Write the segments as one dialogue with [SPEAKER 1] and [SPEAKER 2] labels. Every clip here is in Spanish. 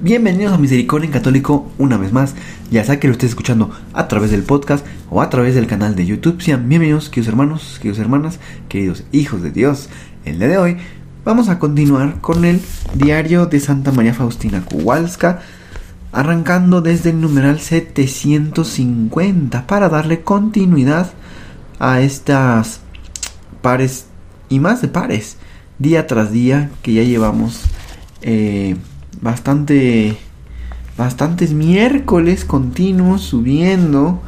[SPEAKER 1] Bienvenidos a Misericordia en Católico una vez más, ya sea que lo estés escuchando a través del podcast o a través del canal de YouTube. Sean bienvenidos, queridos hermanos, queridos hermanas, queridos hijos de Dios. El día de hoy vamos a continuar con el diario de Santa María Faustina Kowalska, arrancando desde el numeral 750 para darle continuidad a estas pares y más de pares, día tras día que ya llevamos. Eh, bastante bastantes miércoles continuos subiendo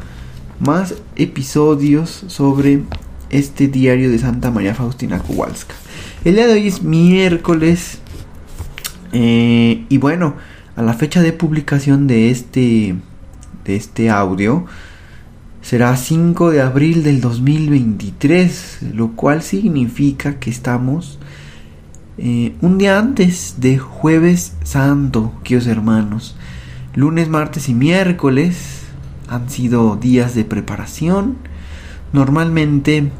[SPEAKER 1] más episodios sobre este diario de Santa María Faustina Kowalska. El día de hoy es miércoles eh, y bueno, a la fecha de publicación de este de este audio será 5 de abril del 2023, lo cual significa que estamos eh, un día antes de jueves santo, queridos hermanos. Lunes, martes y miércoles han sido días de preparación. Normalmente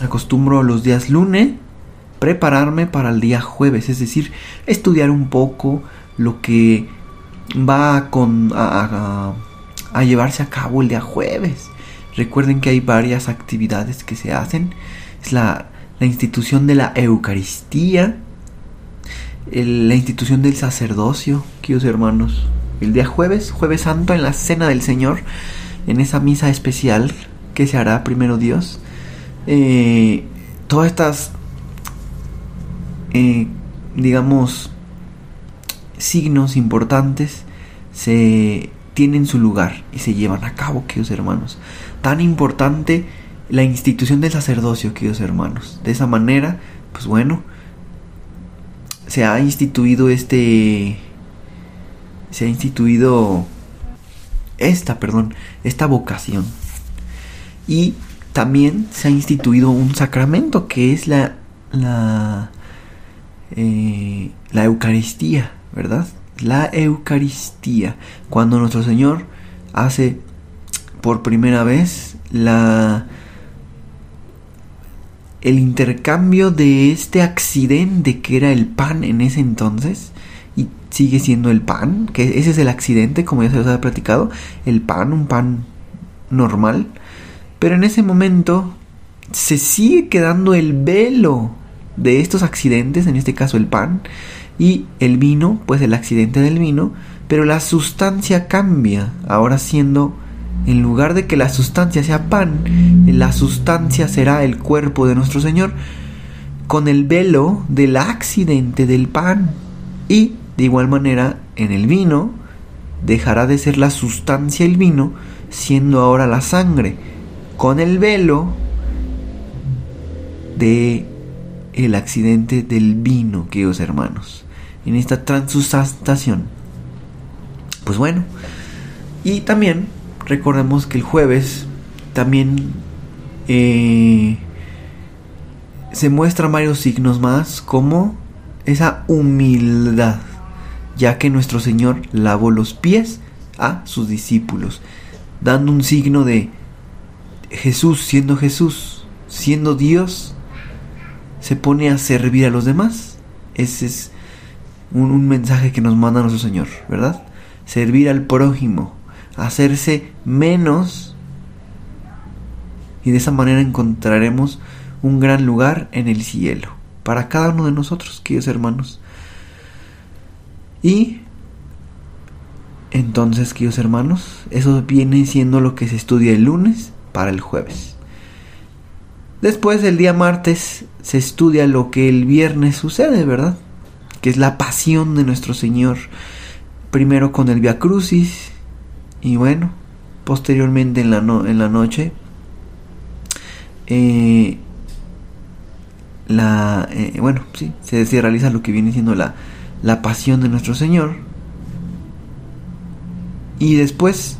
[SPEAKER 1] acostumbro los días lunes prepararme para el día jueves, es decir, estudiar un poco lo que va con, a, a llevarse a cabo el día jueves. Recuerden que hay varias actividades que se hacen. Es la, la institución de la Eucaristía, la institución del sacerdocio, queridos hermanos. El día jueves, jueves santo, en la cena del Señor, en esa misa especial que se hará primero Dios, eh, todas estas, eh, digamos, signos importantes se tienen su lugar y se llevan a cabo, queridos hermanos. Tan importante la institución del sacerdocio, queridos hermanos. De esa manera, pues bueno, se ha instituido este se ha instituido esta, perdón, esta vocación. Y también se ha instituido un sacramento que es la la eh, la Eucaristía, ¿verdad? La Eucaristía, cuando nuestro Señor hace por primera vez la el intercambio de este accidente que era el pan en ese entonces y sigue siendo el pan, que ese es el accidente, como ya se os ha platicado, el pan, un pan normal, pero en ese momento se sigue quedando el velo de estos accidentes, en este caso el pan, y el vino, pues el accidente del vino, pero la sustancia cambia, ahora siendo en lugar de que la sustancia sea pan, la sustancia será el cuerpo de nuestro Señor con el velo del accidente del pan. Y de igual manera en el vino dejará de ser la sustancia el vino, siendo ahora la sangre, con el velo de el accidente del vino, queridos hermanos, en esta transustanciación. Pues bueno, y también recordemos que el jueves también eh, se muestran varios signos más como esa humildad, ya que nuestro Señor lavó los pies a sus discípulos, dando un signo de Jesús siendo Jesús, siendo Dios, se pone a servir a los demás. Ese es un, un mensaje que nos manda nuestro Señor, ¿verdad? Servir al prójimo hacerse menos y de esa manera encontraremos un gran lugar en el cielo para cada uno de nosotros, queridos hermanos. Y entonces, queridos hermanos, eso viene siendo lo que se estudia el lunes para el jueves. Después, el día martes, se estudia lo que el viernes sucede, ¿verdad? Que es la pasión de nuestro Señor. Primero con el Via Crucis, y bueno, posteriormente en la, en la noche, eh, la, eh, bueno, sí, se, realiza lo que viene siendo la, la pasión de nuestro Señor. y después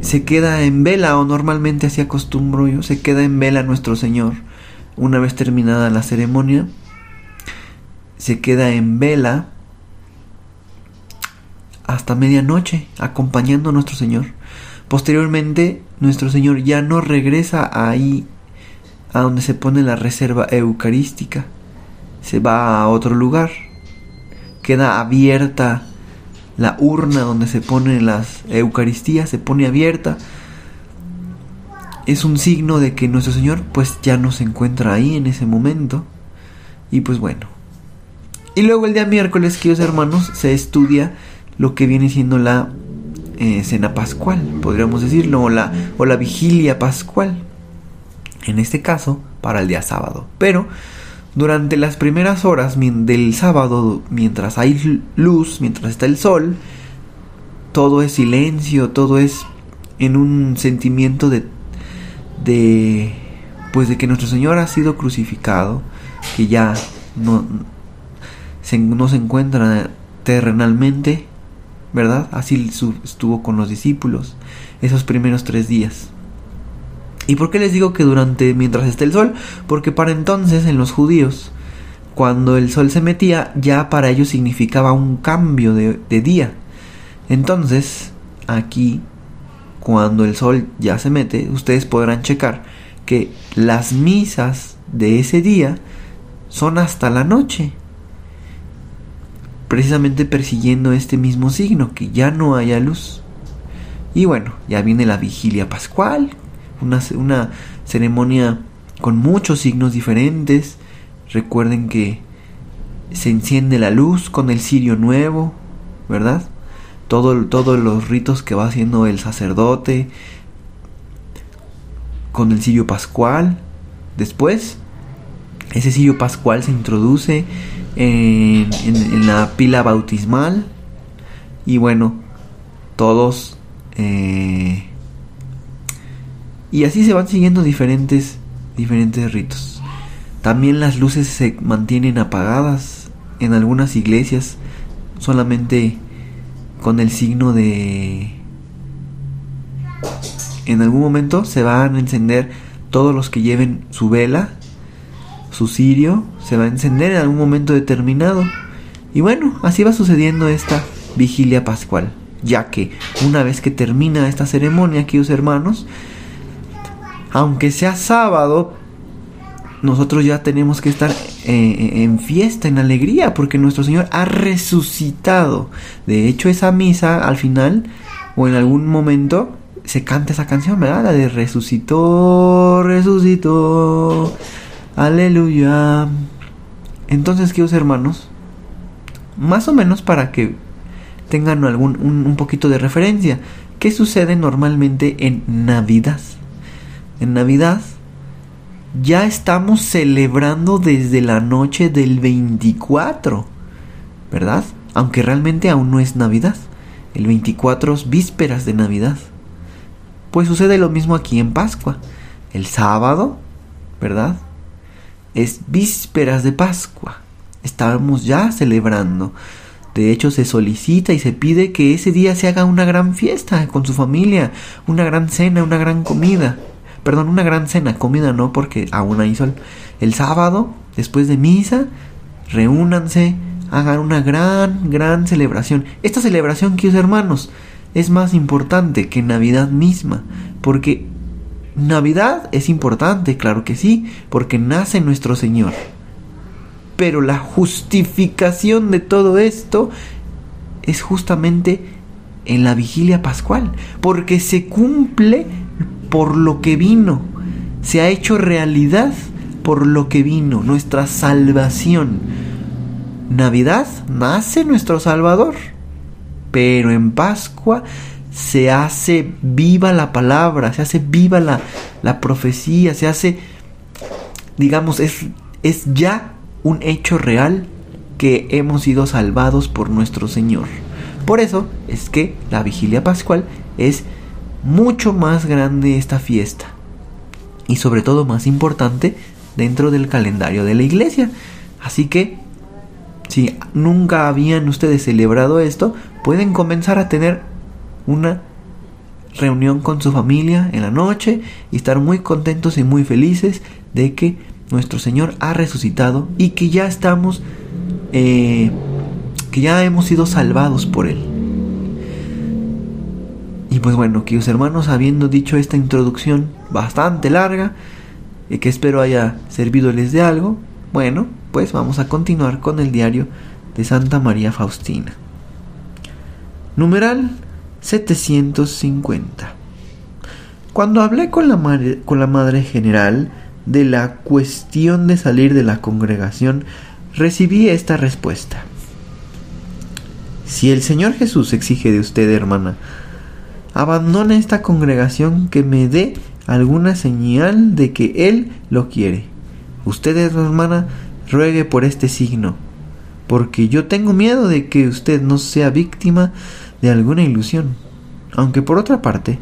[SPEAKER 1] se queda en vela o normalmente así acostumbro yo, se queda en vela nuestro Señor una vez terminada la ceremonia, se queda en vela hasta medianoche acompañando a nuestro Señor. Posteriormente, nuestro Señor ya no regresa ahí a donde se pone la reserva eucarística, se va a otro lugar, queda abierta la urna donde se ponen las eucaristías, se pone abierta. Es un signo de que nuestro Señor pues ya no se encuentra ahí en ese momento. Y pues bueno. Y luego el día miércoles, queridos hermanos, se estudia lo que viene siendo la eh, cena pascual, podríamos decirlo, o la, o la vigilia pascual. En este caso, para el día sábado. Pero durante las primeras horas del sábado, mientras hay luz, mientras está el sol, todo es silencio, todo es en un sentimiento de, de pues de que nuestro Señor ha sido crucificado, que ya no no se encuentra terrenalmente, ¿verdad? Así estuvo con los discípulos esos primeros tres días. ¿Y por qué les digo que durante mientras está el sol? Porque para entonces en los judíos, cuando el sol se metía, ya para ellos significaba un cambio de, de día. Entonces, aquí, cuando el sol ya se mete, ustedes podrán checar que las misas de ese día son hasta la noche. Precisamente persiguiendo este mismo signo, que ya no haya luz. Y bueno, ya viene la vigilia pascual, una, ceremonia con muchos signos diferentes. Recuerden que se enciende la luz con el cirio nuevo, ¿verdad? Todo, todos los ritos que va haciendo el sacerdote con el cirio pascual. Después, ese cirio pascual se introduce en, en, la pila bautismal. Y bueno, todos eh, y así se van siguiendo diferentes, diferentes ritos. También las luces se mantienen apagadas en algunas iglesias solamente con el signo de... En algún momento se van a encender todos los que lleven su vela, su cirio, se va a encender en algún momento determinado. Y bueno, así va sucediendo esta vigilia pascual, ya que una vez que termina esta ceremonia, queridos hermanos, aunque sea sábado, nosotros ya tenemos que estar eh, en fiesta, en alegría, porque nuestro Señor ha resucitado. De hecho, esa misa al final o en algún momento se canta esa canción, ¿verdad? La de resucitó, resucitó, aleluya. Entonces, queridos hermanos, más o menos para que tengan algún un poquito de referencia, ¿qué sucede normalmente en Navidad? en Navidad, ya estamos celebrando desde la noche del 24, ¿verdad? Aunque realmente aún no es Navidad. El 24 es vísperas de Navidad. Pues sucede lo mismo aquí en Pascua. El sábado, ¿verdad? Es vísperas de Pascua. Estamos ya celebrando. De hecho, se solicita y se pide que ese día se haga una gran fiesta con su familia, una gran cena, una gran comida perdón, una gran cena, comida no, porque aún hay sol. El sábado, después de misa, reúnanse, hagan una gran, gran celebración. Esta celebración, queridos hermanos, es más importante que Navidad misma, porque Navidad es importante, claro que sí, porque nace nuestro Señor. Pero la justificación de todo esto es justamente en la vigilia pascual, porque se cumple por lo que vino, se ha hecho realidad por lo que vino, nuestra salvación. Navidad nace nuestro Salvador, pero en Pascua se hace viva la palabra, se hace viva la, la profecía, se hace, digamos, es, es ya un hecho real que hemos sido salvados por nuestro Señor. Por eso es que la vigilia pascual es mucho más grande esta fiesta y sobre todo más importante dentro del calendario de la iglesia. Así que si nunca habían ustedes celebrado esto, pueden comenzar a tener una reunión con su familia en la noche y estar muy contentos y muy felices de que nuestro Señor ha resucitado y que ya estamos, eh, que ya hemos sido salvados por Él. Y pues bueno, queridos hermanos, habiendo dicho esta introducción bastante larga, y que espero haya servidoles de algo, bueno, pues vamos a continuar con el diario de Santa María Faustina. Numeral 750. Cuando hablé con la, madre, con la Madre General de la cuestión de salir de la congregación, recibí esta respuesta. Si el Señor Jesús exige de usted, hermana, abandone esta congregación que me dé alguna señal de que Él lo quiere. Usted, hermana, ruegue por este signo, porque yo tengo miedo de que usted no sea víctima alguna ilusión. Aunque por otra parte,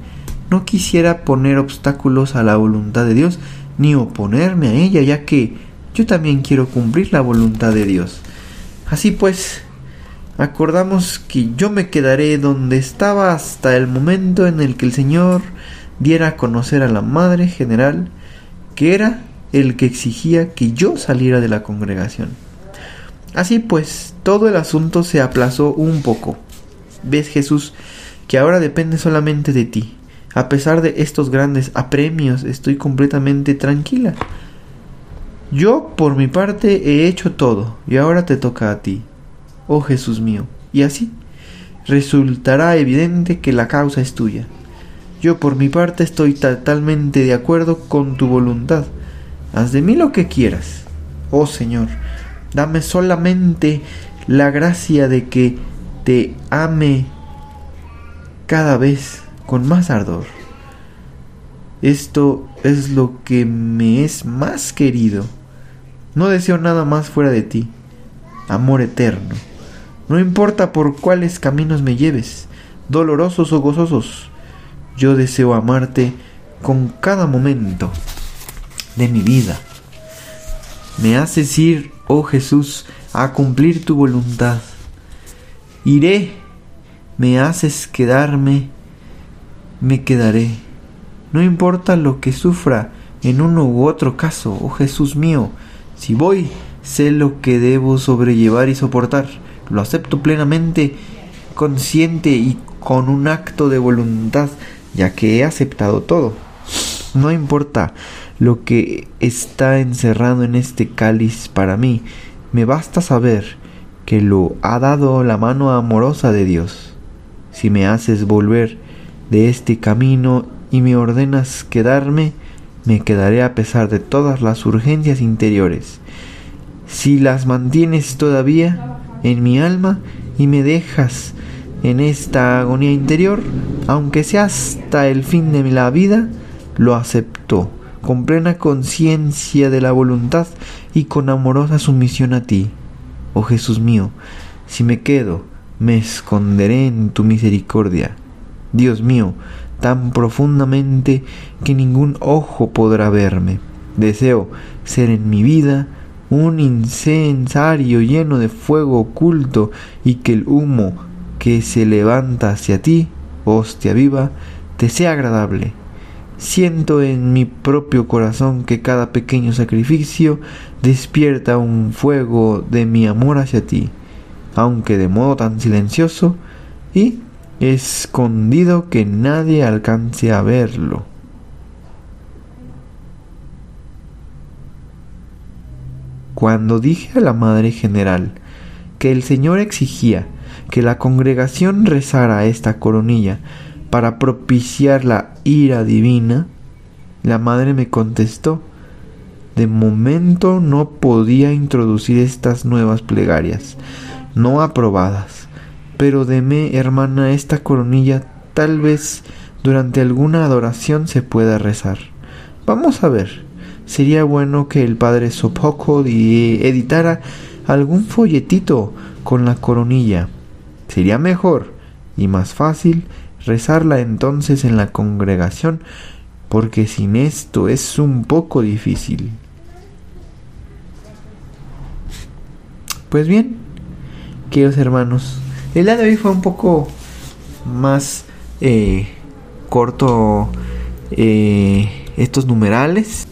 [SPEAKER 1] no quisiera poner obstáculos a la voluntad de Dios, ni oponerme a ella, ya que yo también quiero cumplir la voluntad de Dios. Así pues, acordamos que yo me quedaré donde estaba hasta el momento en el que el Señor diera a conocer a la Madre General que era el que exigía que yo saliera de la congregación. Así pues, todo el asunto se aplazó un poco. Ves Jesús que ahora depende solamente de ti. A pesar de estos grandes apremios, estoy completamente tranquila. Yo, por mi parte, he hecho todo, y ahora te toca a ti. Oh Jesús mío. Y así, resultará evidente que la causa es tuya. Yo por mi parte estoy totalmente de acuerdo con tu voluntad. Haz de mí lo que quieras. Oh Señor, dame solamente la gracia de que te ame cada vez con más ardor. Esto es lo que me es más querido. No deseo nada más fuera de ti. Amor eterno. No importa por cuáles caminos me lleves, dolorosos o gozosos yo deseo amarte con cada momento de mi vida. Me haces ir, oh Jesús, a cumplir tu voluntad. Iré, me haces quedarme, me quedaré. No importa lo que sufra en uno u otro caso, oh Jesús mío, si voy, sé lo que debo sobrellevar y soportar. Lo acepto plenamente, consciente y con un acto de voluntad ya que he aceptado todo. No importa lo que está encerrado en este cáliz para mí, me basta saber que lo ha dado la mano amorosa de Dios. Si me haces volver de este camino y me ordenas quedarme, me quedaré a pesar de todas las urgencias interiores. Si las mantienes todavía en mi alma y me dejas en esta agonía interior, aunque sea hasta el fin de la vida, lo aceptó con plena conciencia de la voluntad y con amorosa sumisión a ti. Oh Jesús mío, si me quedo, me esconderé en tu misericordia. Dios mío, tan profundamente que ningún ojo podrá verme. Deseo ser en mi vida un incensario lleno de fuego oculto y que el humo que se levanta hacia ti, hostia viva, te sea agradable. Siento en mi propio corazón que cada pequeño sacrificio despierta un fuego de mi amor hacia ti, aunque de modo tan silencioso y escondido que nadie alcance a verlo. Cuando dije a la Madre General que el Señor exigía que la congregación rezara esta coronilla para propiciar la ira divina, la madre me contestó, de momento no podía introducir estas nuevas plegarias, no aprobadas, pero deme, hermana, esta coronilla tal vez durante alguna adoración se pueda rezar. Vamos a ver, sería bueno que el padre Sopoco editara algún folletito con la coronilla Sería mejor y más fácil rezarla entonces en la congregación, porque sin esto es un poco difícil. Pues bien, queridos hermanos, El día de hoy fue un poco más eh, corto eh, estos numerales.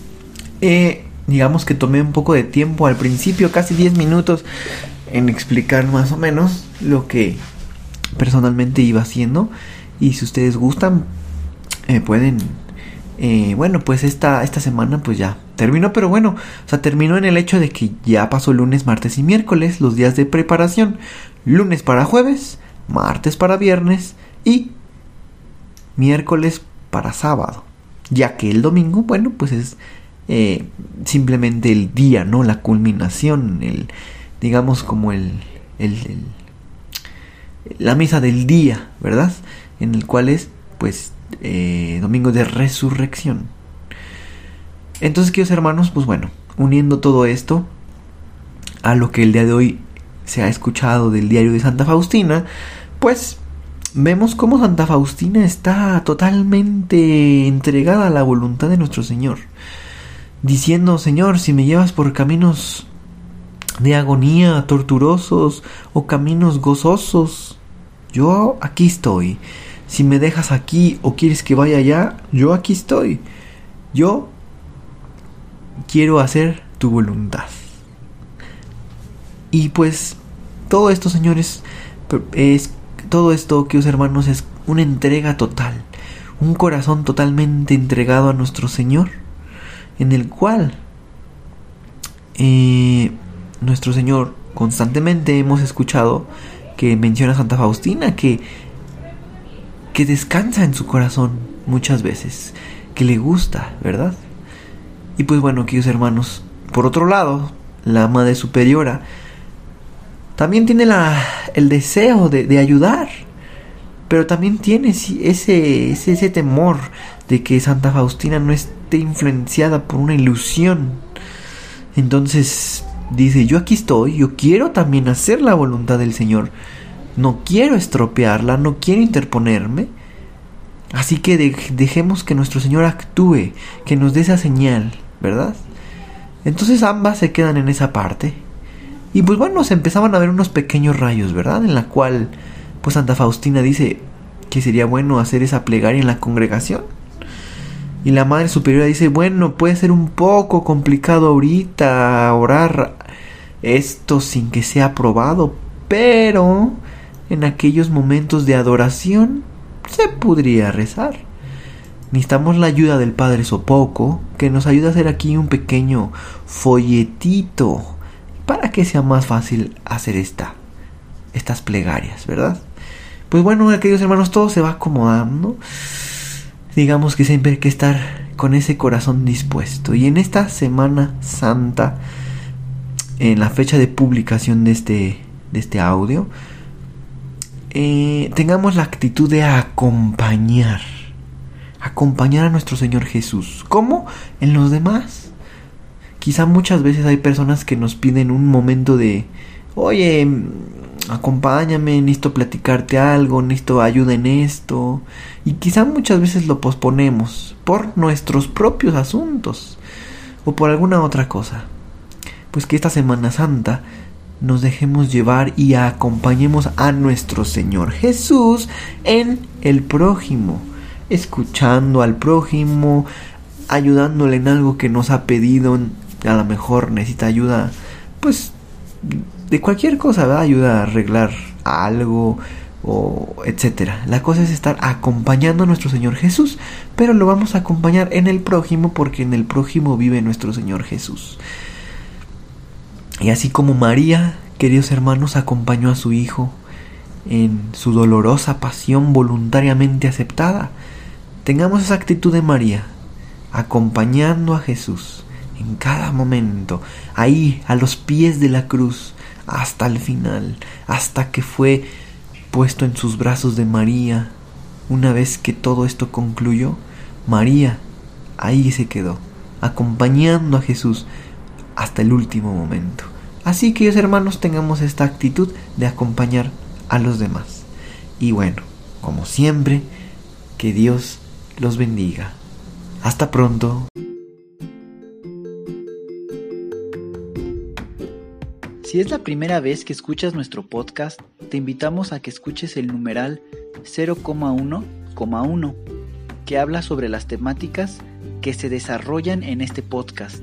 [SPEAKER 1] Eh, digamos que tomé un poco de tiempo al principio, casi 10 minutos, en explicar más o menos lo que personalmente iba haciendo. Y si ustedes gustan, pueden... bueno, pues esta, esta semana pues ya terminó, pero bueno, o sea, terminó en el hecho de que ya pasó lunes, martes y miércoles, los días de preparación. Lunes para jueves, martes para viernes y miércoles para sábado. Ya que el domingo, bueno, pues es eh, simplemente el día, ¿no? La culminación, el, digamos como el, el, la misa del día, ¿verdad? En el cual es, pues, eh, domingo de resurrección. Entonces, queridos hermanos, pues bueno, uniendo todo esto a lo que el día de hoy se ha escuchado del diario de Santa Faustina, pues vemos cómo Santa Faustina está totalmente entregada a la voluntad de nuestro Señor, diciendo, Señor, si me llevas por caminos de agonía, torturosos o caminos gozosos, yo aquí estoy. Si me dejas aquí o quieres que vaya allá, yo aquí estoy. Yo quiero hacer tu voluntad. Y pues todo esto, señores, es todo esto, queridos hermanos, es una entrega total, un corazón totalmente entregado a nuestro Señor, en el cual eh, nuestro Señor constantemente hemos escuchado que menciona Santa Faustina que que descansa en su corazón muchas veces, que le gusta, ¿verdad? Y pues bueno, queridos hermanos, por otro lado, la Madre Superiora también tiene la, el deseo de, ayudar, pero también tiene ese, ese, ese temor de que Santa Faustina no esté influenciada por una ilusión. Entonces dice, yo aquí estoy, yo quiero también hacer la voluntad del Señor, no quiero estropearla, no quiero interponerme. Así que dejemos que nuestro Señor actúe, que nos dé esa señal, ¿verdad? Entonces ambas se quedan en esa parte y pues bueno, se empezaban a ver unos pequeños rayos, ¿verdad? En la cual, pues Santa Faustina dice que sería bueno hacer esa plegaria en la congregación. Y la Madre Superiora dice, bueno, puede ser un poco complicado ahorita orar esto sin que sea aprobado, pero en aquellos momentos de adoración se podría rezar. Necesitamos la ayuda del Padre Sopoco, que nos ayuda a hacer aquí un pequeño folletito para que sea más fácil hacer esta, estas plegarias, ¿verdad? Pues bueno, queridos hermanos, todo se va acomodando. Digamos que siempre hay que estar con ese corazón dispuesto. Y en esta Semana Santa, en la fecha de publicación de este, de este audio, eh, tengamos la actitud de acompañar. Acompañar a nuestro Señor Jesús. ¿Cómo? En los demás. Quizá muchas veces hay personas que nos piden un momento de, oye, acompáñame, necesito platicarte algo, necesito ayuda en esto. Y quizá muchas veces lo posponemos por nuestros propios asuntos o por alguna otra cosa. Pues que esta Semana Santa nos dejemos llevar y acompañemos a nuestro Señor Jesús en el prójimo, escuchando al prójimo, ayudándole en algo que nos ha pedido, a lo mejor necesita ayuda, pues de cualquier cosa, ¿verdad? Ayuda a arreglar algo o etcétera. La cosa es estar acompañando a nuestro Señor Jesús, pero lo vamos a acompañar en el prójimo porque en el prójimo vive nuestro Señor Jesús. Y así como María, queridos hermanos, acompañó a su hijo en su dolorosa pasión voluntariamente aceptada, tengamos esa actitud de María, acompañando a Jesús en cada momento, ahí a los pies de la cruz, hasta el final, hasta que fue puesto en sus brazos de María. Una vez que todo esto concluyó, María ahí se quedó, acompañando a Jesús hasta el último momento. Así que, hermanos, tengamos esta actitud de acompañar a los demás. Y bueno, como siempre, que Dios los bendiga. Hasta pronto.
[SPEAKER 2] Si es la primera vez que escuchas nuestro podcast, te invitamos a que escuches el numeral 0,1,1, que habla sobre las temáticas que se desarrollan en este podcast